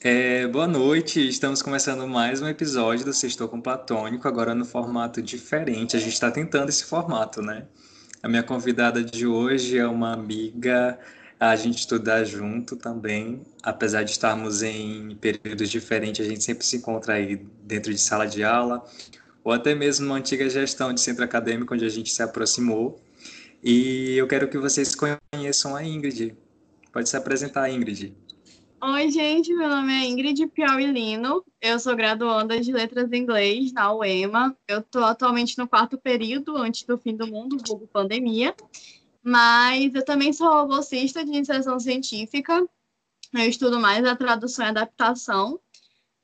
É, boa noite, estamos começando mais um episódio do Sextou com Platônico, agora no formato diferente. A gente está tentando esse formato, né? A minha convidada de hoje é uma amiga, a gente estuda junto também, apesar de estarmos em períodos diferentes, a gente sempre se encontra aí dentro de sala de aula, ou até mesmo numa antiga gestão de centro acadêmico onde a gente se aproximou. E eu quero que vocês conheçam a Ingrid. Pode se apresentar, Ingrid. Oi, gente, meu nome é Ingrid Piauilino, eu sou graduanda de Letras em Inglês na UEMA. Eu estou atualmente no quarto período, antes do fim do mundo, vulgo pandemia, mas eu também sou bolsista de iniciação científica, eu estudo mais a tradução e adaptação,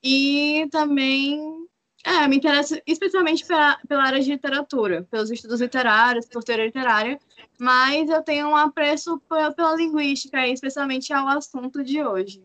e também é, me interesso especialmente pela, pela área de literatura, pelos estudos literários, teoria literária, mas eu tenho um apreço pela, linguística, especialmente ao assunto de hoje.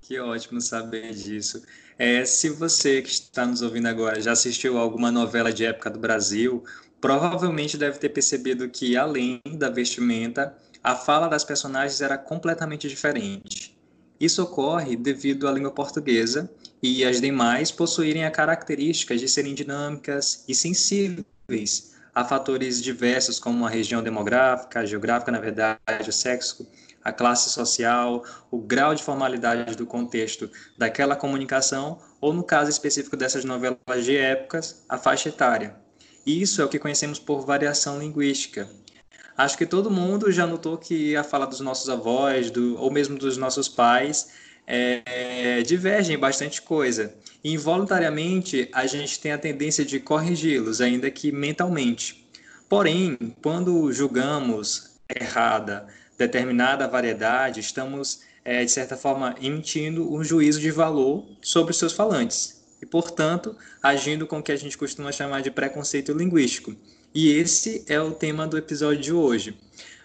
Que ótimo saber disso. É, se você que está nos ouvindo agora já assistiu alguma novela de época do Brasil, provavelmente deve ter percebido que, além da vestimenta, a fala das personagens era completamente diferente. Isso ocorre devido à língua portuguesa e as demais possuírem a característica de serem dinâmicas e sensíveis a fatores diversos, como a região demográfica, a geográfica, na verdade, o sexo, a classe social, o grau de formalidade do contexto daquela comunicação, ou no caso específico dessas novelas de épocas, a faixa etária. Isso é o que conhecemos por variação linguística. Acho que todo mundo já notou que a fala dos nossos avós, do, ou mesmo dos nossos pais, é, divergem bastante coisa. Involuntariamente, a gente tem a tendência de corrigi-los, ainda que mentalmente. Porém, quando julgamos errada determinada variedade, estamos, é, de certa forma, emitindo um juízo de valor sobre os seus falantes e, portanto, agindo com o que a gente costuma chamar de preconceito linguístico. E esse é o tema do episódio de hoje.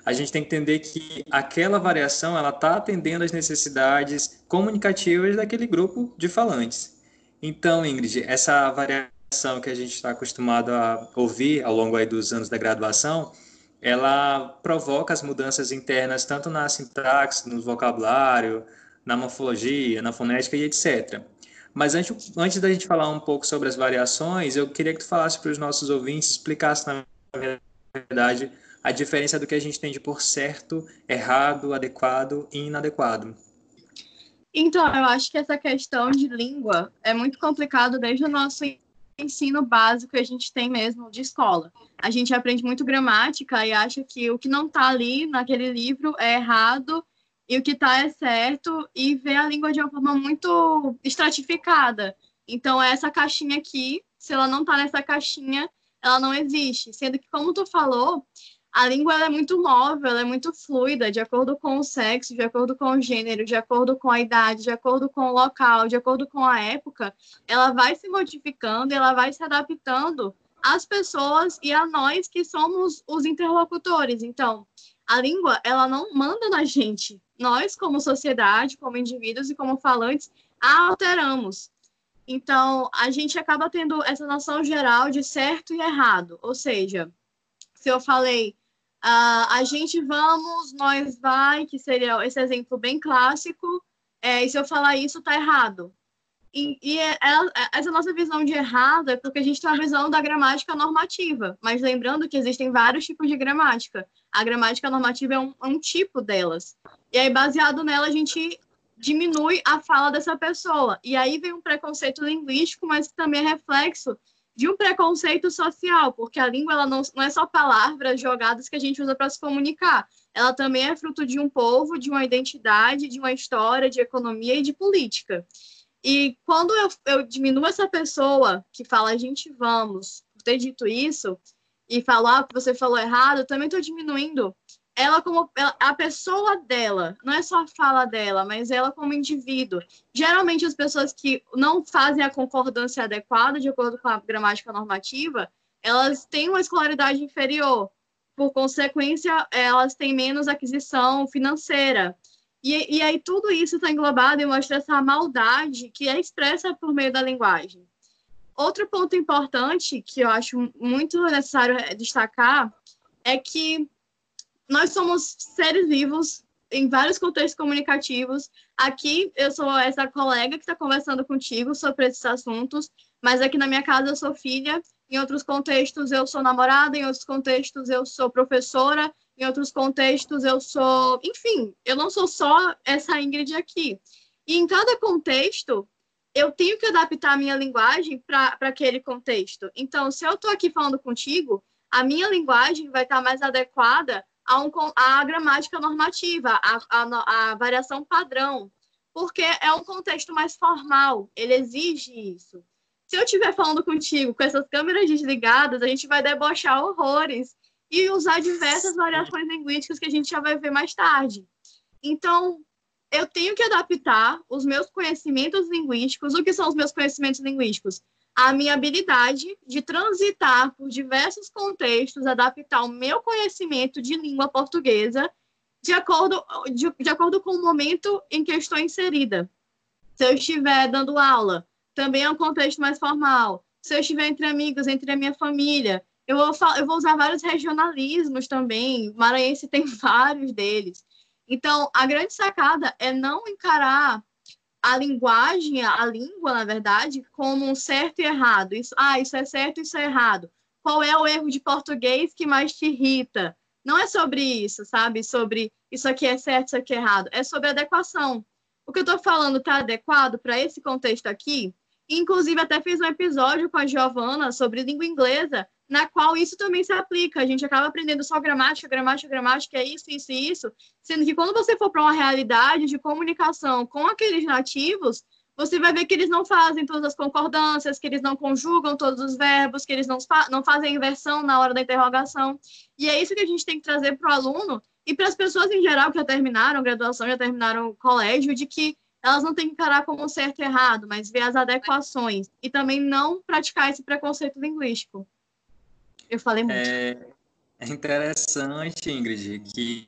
A gente tem que entender que aquela variação ela está atendendo às necessidades comunicativas daquele grupo de falantes. Então, Ingrid, essa variação que a gente está acostumado a ouvir ao longo dos anos da graduação, ela provoca as mudanças internas tanto na sintaxe, no vocabulário, na morfologia, na fonética e etc. Mas antes, antes da gente falar um pouco sobre as variações, eu queria que tu falasse para os nossos ouvintes, explicasse na verdade a diferença do que a gente entende por certo, errado, adequado e inadequado. Então, eu acho que essa questão de língua é muito complicado desde o nosso ensino básico que a gente tem mesmo de escola. A gente aprende muito gramática e acha que o que não está ali naquele livro é errado e o que está é certo e vê a língua de uma forma muito estratificada. Então, essa caixinha aqui, se ela não está nessa caixinha, ela não existe. Sendo que, como tu falou, a língua é muito móvel, é muito fluida, de acordo com o sexo, de acordo com o gênero, de acordo com a idade, de acordo com o local, de acordo com a época, ela vai se modificando, ela vai se adaptando às pessoas e a nós que somos os interlocutores. Então, a língua, ela não manda na gente. Nós, como sociedade, como indivíduos e como falantes, a alteramos. Então, a gente acaba tendo essa noção geral de certo e errado. Ou seja, se eu falei Uh, a gente vamos, nós vai, que seria esse exemplo bem clássico, é, e se eu falar isso, tá errado. E, e é, é, essa nossa visão de errado é porque a gente tem a visão da gramática normativa, mas lembrando que existem vários tipos de gramática. A gramática normativa é um, é um tipo delas. E aí, baseado nela, a gente diminui a fala dessa pessoa. E aí vem um preconceito linguístico, mas que também é reflexo de um preconceito social, porque a língua ela não, não é só palavras jogadas que a gente usa para se comunicar, ela também é fruto de um povo, de uma identidade, de uma história, de economia e de política. E quando eu, eu diminuo essa pessoa que fala a gente vamos, por ter dito isso, e falar ah, que você falou errado, eu também estou diminuindo ela como a pessoa dela, não é só a fala dela, mas ela como indivíduo. Geralmente as pessoas que não fazem a concordância adequada de acordo com a gramática normativa, elas têm uma escolaridade inferior. Por consequência, elas têm menos aquisição financeira. E, e aí tudo isso está englobado e mostra essa maldade que é expressa por meio da linguagem. Outro ponto importante que eu acho muito necessário destacar é que nós somos seres vivos em vários contextos comunicativos. Aqui eu sou essa colega que está conversando contigo sobre esses assuntos, mas aqui na minha casa eu sou filha, em outros contextos eu sou namorada, em outros contextos eu sou professora, em outros contextos eu sou. Enfim, eu não sou só essa Ingrid aqui. E em cada contexto, eu tenho que adaptar a minha linguagem para aquele contexto. Então, se eu estou aqui falando contigo, a minha linguagem vai estar mais adequada a, um, a gramática normativa, a, a, a variação padrão, porque é um contexto mais formal, ele exige isso. Se eu estiver falando contigo com essas câmeras desligadas, a gente vai debochar horrores e usar diversas variações linguísticas que a gente já vai ver mais tarde. Então, eu tenho que adaptar os meus conhecimentos linguísticos. O que são os meus conhecimentos linguísticos? A minha habilidade de transitar por diversos contextos, adaptar o meu conhecimento de língua portuguesa de acordo, de, de acordo com o momento em que estou inserida. Se eu estiver dando aula, também é um contexto mais formal. Se eu estiver entre amigos, entre a minha família, eu vou, eu vou usar vários regionalismos também. Maranhense tem vários deles. Então, a grande sacada é não encarar a linguagem, a língua, na verdade, como um certo e errado. Isso, ah, isso é certo, isso é errado. Qual é o erro de português que mais te irrita? Não é sobre isso, sabe? Sobre isso aqui é certo, isso aqui é errado. É sobre adequação. O que eu estou falando está adequado para esse contexto aqui? Inclusive, até fiz um episódio com a Giovana sobre língua inglesa, na qual isso também se aplica. A gente acaba aprendendo só gramática, gramática, gramática, é isso, isso e isso, sendo que quando você for para uma realidade de comunicação com aqueles nativos, você vai ver que eles não fazem todas as concordâncias, que eles não conjugam todos os verbos, que eles não, fa não fazem inversão na hora da interrogação. E é isso que a gente tem que trazer para o aluno e para as pessoas em geral que já terminaram graduação, já terminaram colégio, de que elas não têm que encarar como certo e errado, mas ver as adequações e também não praticar esse preconceito linguístico. Eu falei muito. É, é interessante, Ingrid, que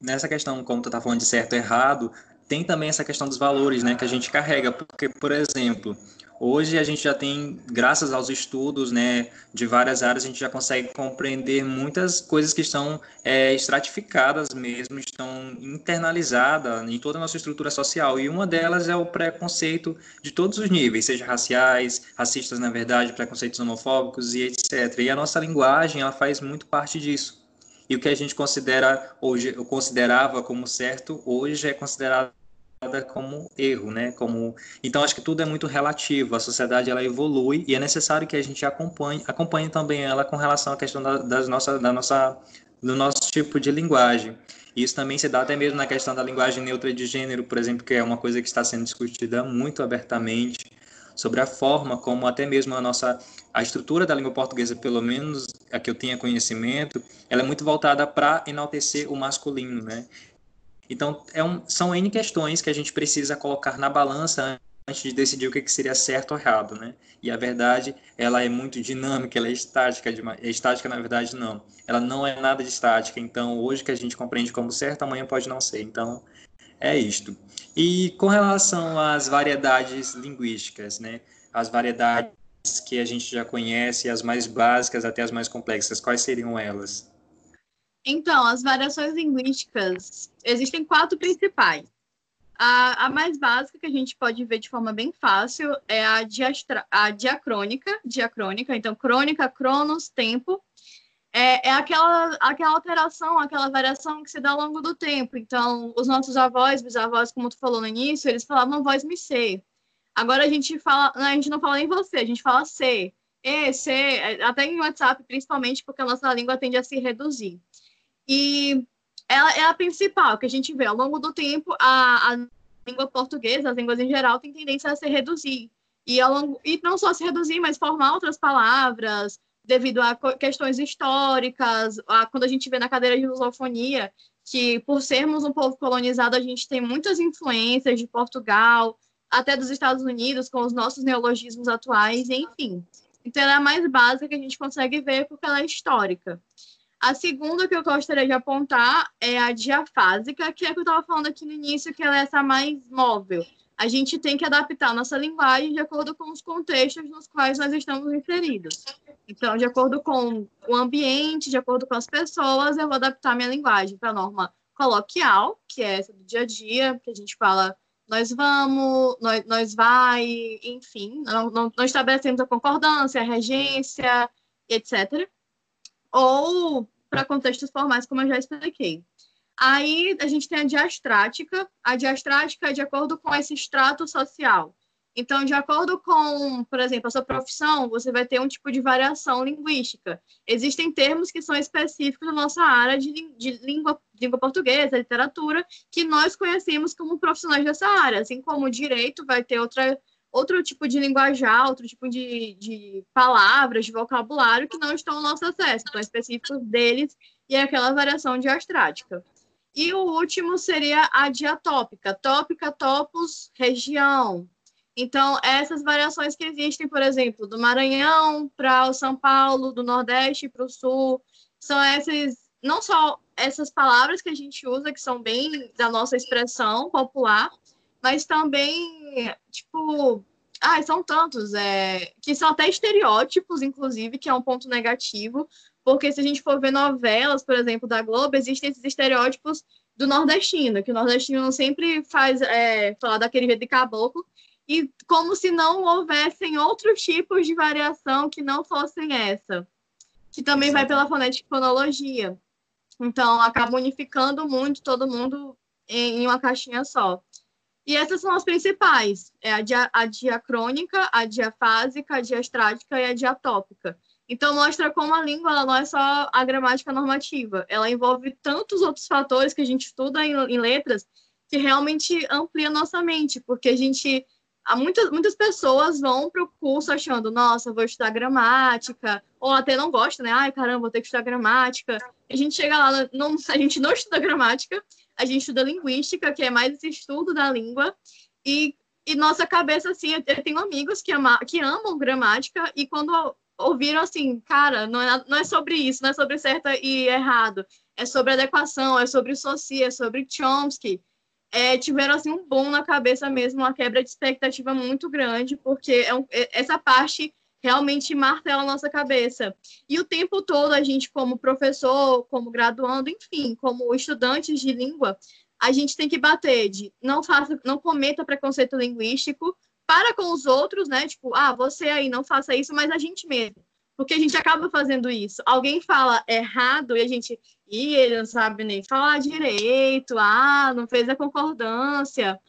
nessa questão, como tu tá falando de certo e errado, tem também essa questão dos valores, né, que a gente carrega, porque, por exemplo, Hoje a gente já tem, graças aos estudos né, de várias áreas, a gente já consegue compreender muitas coisas que estão é, estratificadas mesmo, estão internalizadas em toda a nossa estrutura social. E uma delas é o preconceito de todos os níveis, seja raciais, racistas na verdade, preconceitos homofóbicos e etc. E a nossa linguagem ela faz muito parte disso. E o que a gente considera hoje, considerava como certo, hoje é considerado como erro, né? Como então acho que tudo é muito relativo. A sociedade ela evolui e é necessário que a gente acompanhe, acompanhe também ela com relação à questão da, das nossa, da nossa, do nosso tipo de linguagem. Isso também se dá até mesmo na questão da linguagem neutra de gênero, por exemplo, que é uma coisa que está sendo discutida muito abertamente sobre a forma como até mesmo a nossa a estrutura da língua portuguesa, pelo menos a que eu tenha conhecimento, ela é muito voltada para enaltecer o masculino, né? Então, é um, são N questões que a gente precisa colocar na balança antes de decidir o que, seria certo ou errado, né? E a verdade, ela é muito dinâmica, ela é estática, de, é estática na verdade não. Ela não é nada de estática, então hoje que a gente compreende como certo, amanhã pode não ser. Então, é isto. E com relação às variedades linguísticas, né? As variedades que a gente já conhece, as mais básicas até as mais complexas, quais seriam elas? Então, as variações linguísticas, existem quatro principais. A, a, mais básica, que a gente pode ver de forma bem fácil, é a, diastra, a diacrônica, diacrônica, então crônica, cronos, tempo. É, é aquela, aquela alteração, aquela variação que se dá ao longo do tempo. Então, os nossos avós, bisavós, como tu falou no início, eles falavam voz me ser. Agora a gente fala, a gente não fala nem você, a gente fala ser. E, ser, até em WhatsApp, principalmente, porque a nossa língua tende a se reduzir. E ela é a principal que a gente vê ao longo do tempo, a, a língua portuguesa, as línguas em geral, tem tendência a se reduzir. E, ao longo, e não só se reduzir, mas formar outras palavras, devido a questões históricas, a, quando a gente vê na cadeira de lusofonia, que por sermos um povo colonizado, a gente tem muitas influências de Portugal, até dos Estados Unidos, com os nossos neologismos atuais, enfim. Então, ela é a mais básica que a gente consegue ver porque ela é histórica. A segunda que eu gostaria de apontar é a diafásica, que é que eu estava falando aqui no início, que ela é essa mais móvel. A gente tem que adaptar nossa linguagem de acordo com os contextos nos quais nós estamos inseridos. Então, de acordo com o ambiente, de acordo com as pessoas, eu vou adaptar minha linguagem para a norma coloquial, que é essa do dia a dia, que a gente fala nós vamos, nós, nós vai, enfim, não, não, não estabelecemos a concordância, a regência, etc. Ou para contextos formais, como eu já expliquei. Aí a gente tem a diastrática. A diastrática é de acordo com esse extrato social. Então, de acordo com, por exemplo, a sua profissão, você vai ter um tipo de variação linguística. Existem termos que são específicos da nossa área de, de língua, língua portuguesa, literatura, que nós conhecemos como profissionais dessa área. Assim como o direito vai ter outra, outro tipo de linguajar, outro tipo de, de palavras, de vocabulário que não estão ao nosso acesso. Então, é específico deles e aquela variação diastrática. E o último seria a diatópica. Tópica, topos, região, então, essas variações que existem, por exemplo, do Maranhão para o São Paulo, do Nordeste para o Sul, são essas, não só essas palavras que a gente usa, que são bem da nossa expressão popular, mas também, tipo, ah, são tantos, é, que são até estereótipos, inclusive, que é um ponto negativo, porque se a gente for ver novelas, por exemplo, da Globo, existem esses estereótipos do nordestino, que o nordestino sempre faz é, falar daquele jeito de caboclo, e como se não houvessem outros tipos de variação que não fossem essa, que também vai pela fonética e fonologia. Então, acaba unificando muito todo mundo em, uma caixinha só. E essas são as principais: é a, dia, a diacrônica, a diafásica, a diastrática e a diatópica. Então, mostra como a língua não é só a gramática normativa, ela envolve tantos outros fatores que a gente estuda em, em letras que realmente amplia nossa mente, porque a gente há muitas, muitas pessoas vão para o curso achando, nossa, vou estudar gramática, ou até não gosta, né? Ai, caramba, vou ter que estudar gramática. A gente chega lá, não, a gente não estuda gramática, a gente estuda linguística, que é mais esse estudo da língua, e, e nossa cabeça, assim, eu tenho amigos que, ama, que amam gramática, e quando ouviram assim, cara, não é, não é sobre isso, não é sobre certo e errado, é sobre adequação, é sobre Saussure, é sobre Chomsky, é, tiveram assim um bom na cabeça mesmo, uma quebra de expectativa muito grande, porque é um, é, essa parte realmente martela a nossa cabeça. E o tempo todo a gente, como professor, como graduando, enfim, como estudantes de língua, a gente tem que bater de não faça, não cometa preconceito linguístico para com os outros, né? Tipo, ah, você aí não faça isso, mas a gente mesmo. Porque a gente acaba fazendo isso. Alguém fala errado e a gente, e ele não sabe nem falar direito, ah, não fez a concordância.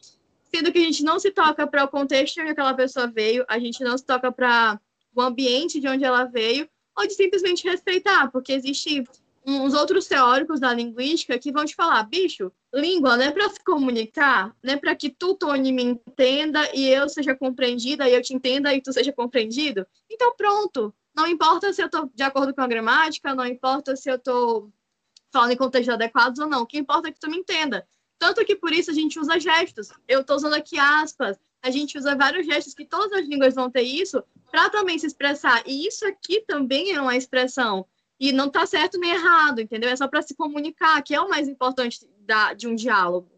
Sendo que a gente não se toca para o contexto onde aquela pessoa veio, a gente não se toca para o ambiente de onde ela veio, ou de simplesmente respeitar, porque existe uns outros teóricos da linguística que vão te falar, bicho, língua não é para se comunicar, não é para que tu, Tony, me entenda e eu seja compreendida, e eu te entenda e tu seja compreendido. Então, pronto, não importa se eu estou de acordo com a gramática, não importa se eu estou falando em contextos adequados ou não. O que importa é que tu me entenda. Tanto que por isso a gente usa gestos. Eu estou usando aqui aspas. A gente usa vários gestos que todas as línguas vão ter isso para também se expressar. E isso aqui também é uma expressão. E não está certo nem errado, entendeu? É só para se comunicar, que é o mais importante da, de um diálogo.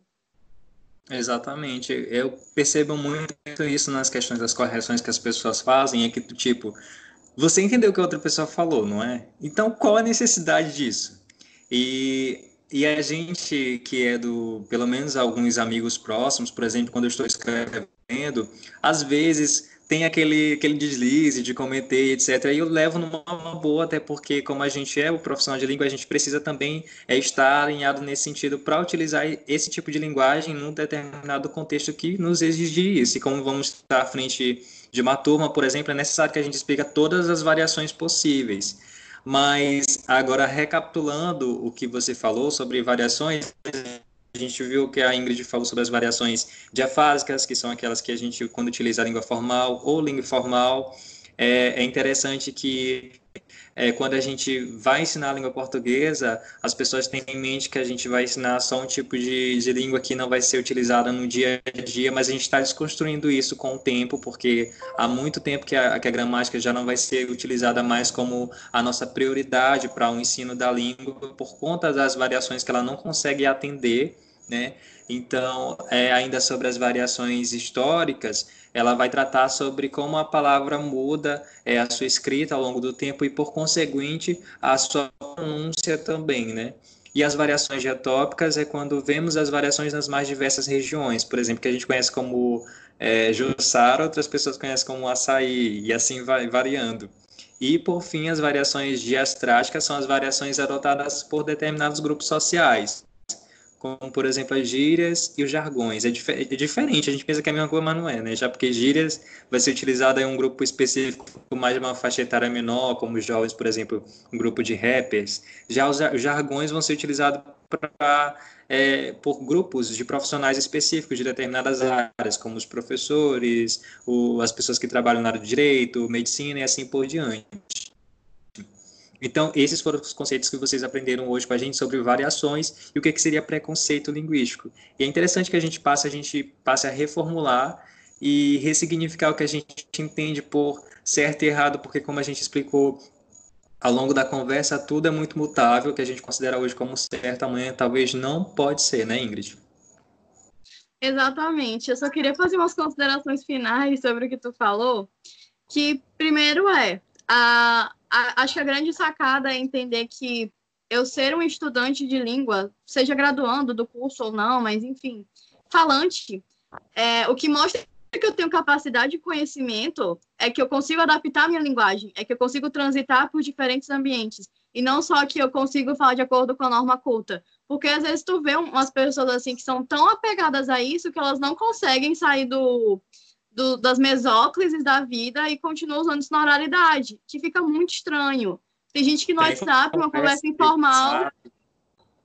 Exatamente. Eu percebo muito isso nas questões das correções que as pessoas fazem, é que, tipo, você entendeu o que a outra pessoa falou, não é? Então, qual a necessidade disso? E, e a gente que é do, pelo menos alguns amigos próximos, por exemplo, quando eu estou escrevendo, às vezes tem aquele, aquele deslize de cometer, etc. E eu levo numa boa, até porque, como a gente é o profissional de língua, a gente precisa também é, estar alinhado nesse sentido para utilizar esse tipo de linguagem num determinado contexto que nos exige isso. E como vamos estar à frente de uma turma, por exemplo, é necessário que a gente explique todas as variações possíveis. Mas agora recapitulando o que você falou sobre variações, a gente viu que a Ingrid falou sobre as variações diafásicas, que são aquelas que a gente, quando utiliza a língua formal ou língua informal, é, é interessante que é, quando a gente vai ensinar a língua portuguesa, as pessoas têm em mente que a gente vai ensinar só um tipo de, de língua que não vai ser utilizada no dia a dia, mas a gente está desconstruindo isso com o tempo, porque há muito tempo que a, que a gramática já não vai ser utilizada mais como a nossa prioridade para o ensino da língua, por conta das variações que ela não consegue atender, né? Então, é, ainda sobre as variações históricas, ela vai tratar sobre como a palavra muda é, a sua escrita ao longo do tempo e, por conseguinte, a sua pronúncia também, né? E as variações geotópicas é quando vemos as variações nas mais diversas regiões, por exemplo, que a gente conhece como é, Jussara, outras pessoas conhecem como açaí, e assim vai variando. E, por fim, as variações diastráticas são as variações adotadas por determinados grupos sociais, como, por exemplo, as gírias e os jargões. É, dif é, diferente, a gente pensa que é a mesma coisa, mas não é, né? Já porque gírias vai ser utilizada em um grupo específico, mais de uma faixa etária menor, como os jovens, por exemplo, um grupo de rappers. Já os jargões vão ser utilizados para é, por grupos de profissionais específicos de determinadas áreas, como os professores, o, as pessoas que trabalham na área de direito, medicina e assim por diante. Então, esses foram os conceitos que vocês aprenderam hoje com a gente sobre variações e o que, que seria preconceito linguístico. E é interessante que a gente passe, a gente passe a reformular e ressignificar o que a gente entende por certo e errado, porque como a gente explicou ao longo da conversa, tudo é muito mutável, que a gente considera hoje como certo, amanhã talvez não pode ser, né, Ingrid? Exatamente. Eu só queria fazer umas considerações finais sobre o que tu falou, que primeiro é, a, a, acho que a grande sacada é entender que eu ser um estudante de língua, seja graduando do curso ou não, mas enfim, falante, é, o que mostra que eu tenho capacidade de conhecimento é que eu consigo adaptar minha linguagem, é que eu consigo transitar por diferentes ambientes. E não só que eu consigo falar de acordo com a norma culta. Porque às vezes tu vê umas pessoas assim que são tão apegadas a isso que elas não conseguem sair do, do, das mesóclises da vida e continuam usando isso na oralidade, que fica muito estranho. Tem gente que no WhatsApp, uma conversa informal,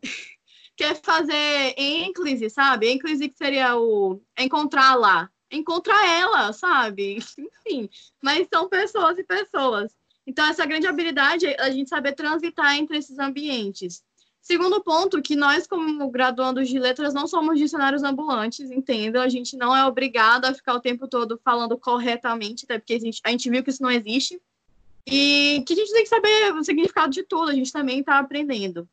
quer fazer ênclise, sabe? Ênclise que seria o encontrar lá. Encontrar ela, sabe? Enfim, mas são pessoas e pessoas. Então, essa grande habilidade é a gente saber transitar entre esses ambientes. Segundo ponto, que nós, como graduandos de letras, não somos dicionários ambulantes, entendam? A gente não é obrigado a ficar o tempo todo falando corretamente, até porque a gente, a gente viu que isso não existe. E que a gente tem que saber o significado de tudo, a gente também está aprendendo.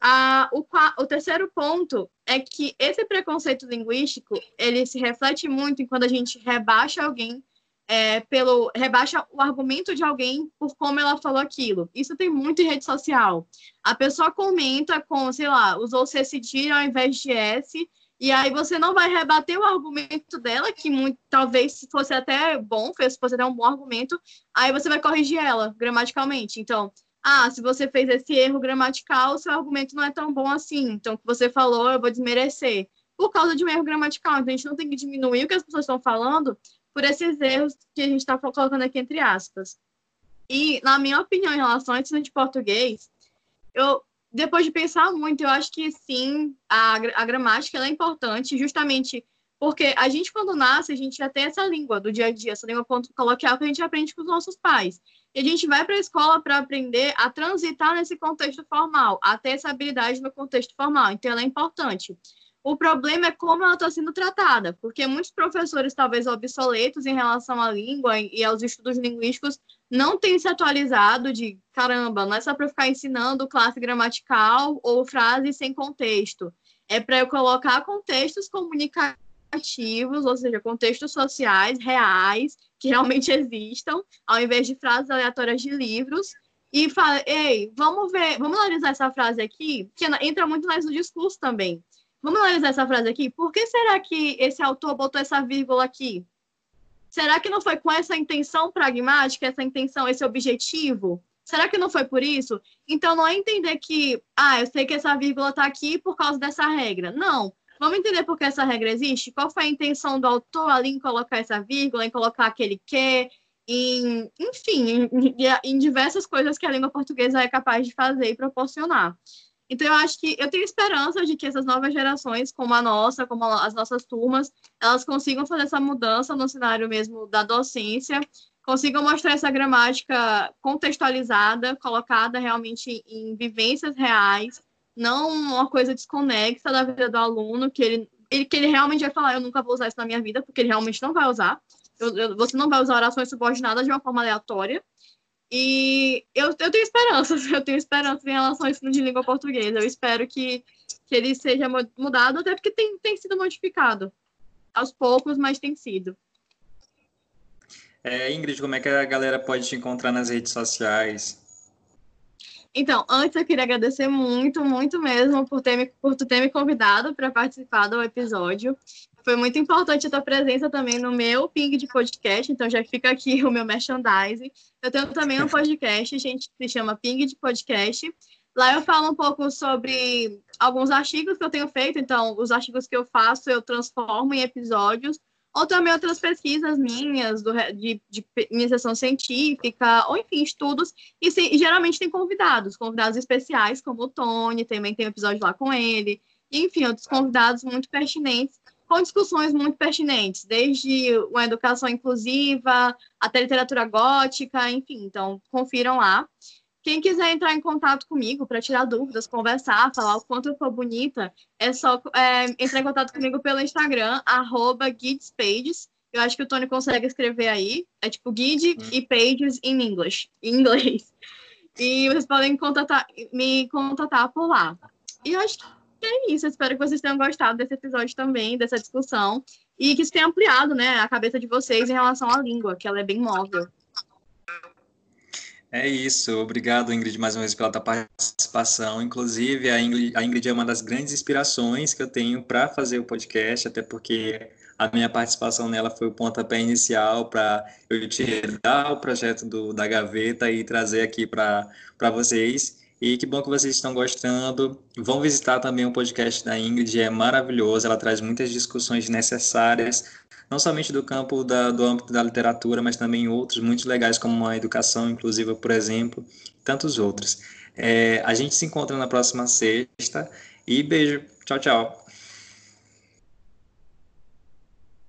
Ah, o, o, terceiro ponto é que esse preconceito linguístico, ele se reflete muito em quando a gente rebaixa alguém é, pelo rebaixa o argumento de alguém por como ela falou aquilo. Isso tem muito em rede social. A pessoa comenta com, sei lá, usou C cedilha ao invés de S, e aí você não vai rebater o argumento dela, que muito, talvez fosse até bom, fosse até um bom argumento, aí você vai corrigir ela gramaticalmente. Então, ah, se você fez esse erro gramatical, seu argumento não é tão bom assim. Então, o que você falou, eu vou desmerecer. Por causa de um erro gramatical. Então, a gente não tem que diminuir o que as pessoas estão falando por esses erros que a gente está colocando aqui entre aspas. E, na minha opinião, em relação ao ensino de português, eu, depois de pensar muito, eu acho que sim, a, a gramática é importante, justamente porque a gente, quando nasce, a gente já tem essa língua do dia a dia, essa língua coloquial que a gente aprende com os nossos pais. E a gente vai para a escola para aprender a transitar nesse contexto formal, a ter essa habilidade no contexto formal. Então, ela é importante. O problema é como ela está sendo tratada, porque muitos professores, talvez obsoletos em relação à língua e aos estudos linguísticos, não têm se atualizado de caramba, não é só para ficar ensinando classe gramatical ou frase sem contexto. É para eu colocar contextos comunicativos, ou seja, contextos sociais reais que realmente existam, ao invés de frases aleatórias de livros, e fala, ei, vamos ver, vamos analisar essa frase aqui, que entra muito mais no discurso também. Vamos analisar essa frase aqui. Por que será que esse autor botou essa vírgula aqui? Será que não foi com essa intenção pragmática, essa intenção, esse objetivo? Será que não foi por isso? Então, não é entender que, ah, eu sei que essa vírgula está aqui por causa dessa regra. Não. Vamos entender por que essa regra existe? Qual foi a intenção do autor ali em colocar essa vírgula, em colocar aquele que, em, enfim, em, em diversas coisas que a língua portuguesa é capaz de fazer e proporcionar. Então, eu acho que eu tenho esperança de que essas novas gerações, como a nossa, como as nossas turmas, elas consigam fazer essa mudança no cenário mesmo da docência, consigam mostrar essa gramática contextualizada, colocada realmente em vivências reais, não uma coisa desconexa da vida do aluno, que ele, ele, que ele realmente vai falar, eu nunca vou usar isso na minha vida, porque ele realmente não vai usar. Eu, eu, você não vai usar orações subordinadas de uma forma aleatória. E eu, eu tenho esperanças, eu tenho esperanças em relação ao ensino de língua portuguesa. Eu espero que, que ele seja mudado, até porque tem, tem sido modificado. Aos poucos, mas tem sido. É, Ingrid, como é que a galera pode te encontrar nas redes sociais? Então, antes eu queria agradecer muito, muito mesmo por, ter me, por tu ter me convidado para participar do episódio. Foi muito importante a tua presença também no meu ping de podcast, então já fica aqui o meu merchandising. Eu tenho também um podcast, gente, que se chama Ping de Podcast. Lá eu falo um pouco sobre alguns artigos que eu tenho feito, então os artigos que eu faço eu transformo em episódios ou também outras pesquisas minhas, do, de, de iniciação científica, ou enfim, estudos, e, se, geralmente tem convidados, convidados especiais, como o Tony, também tem um episódio lá com ele, enfim, outros convidados muito pertinentes, com discussões muito pertinentes, desde uma educação inclusiva, até literatura gótica, enfim, então confiram lá. Quem quiser entrar em contato comigo para tirar dúvidas, conversar, falar o quanto eu sou bonita, é só é, entrar em contato comigo pelo Instagram, arroba guidespages. Eu acho que o Tony consegue escrever aí. É tipo guide hum. e pages em inglês, em inglês. E vocês podem contatar, me contatar por lá. E eu acho que é isso. Espero que vocês tenham gostado desse episódio também, dessa discussão. E que isso tenha ampliado né, a cabeça de vocês em relação à língua, que ela é bem móvel. É isso, obrigado Ingrid mais uma vez pela tua participação. Inclusive, a Ingrid, a Ingrid é uma das grandes inspirações que eu tenho para fazer o podcast, até porque a minha participação nela foi o pontapé inicial para eu tirar o projeto do, da gaveta e trazer aqui para vocês. E que bom que vocês estão gostando. Vão visitar também o podcast da Ingrid, é maravilhoso, ela traz muitas discussões necessárias não somente do campo da, do âmbito da literatura, mas também outros muito legais, como a educação inclusiva, por exemplo, tantos outros. É, a gente se encontra na próxima sexta e beijo. Tchau, tchau.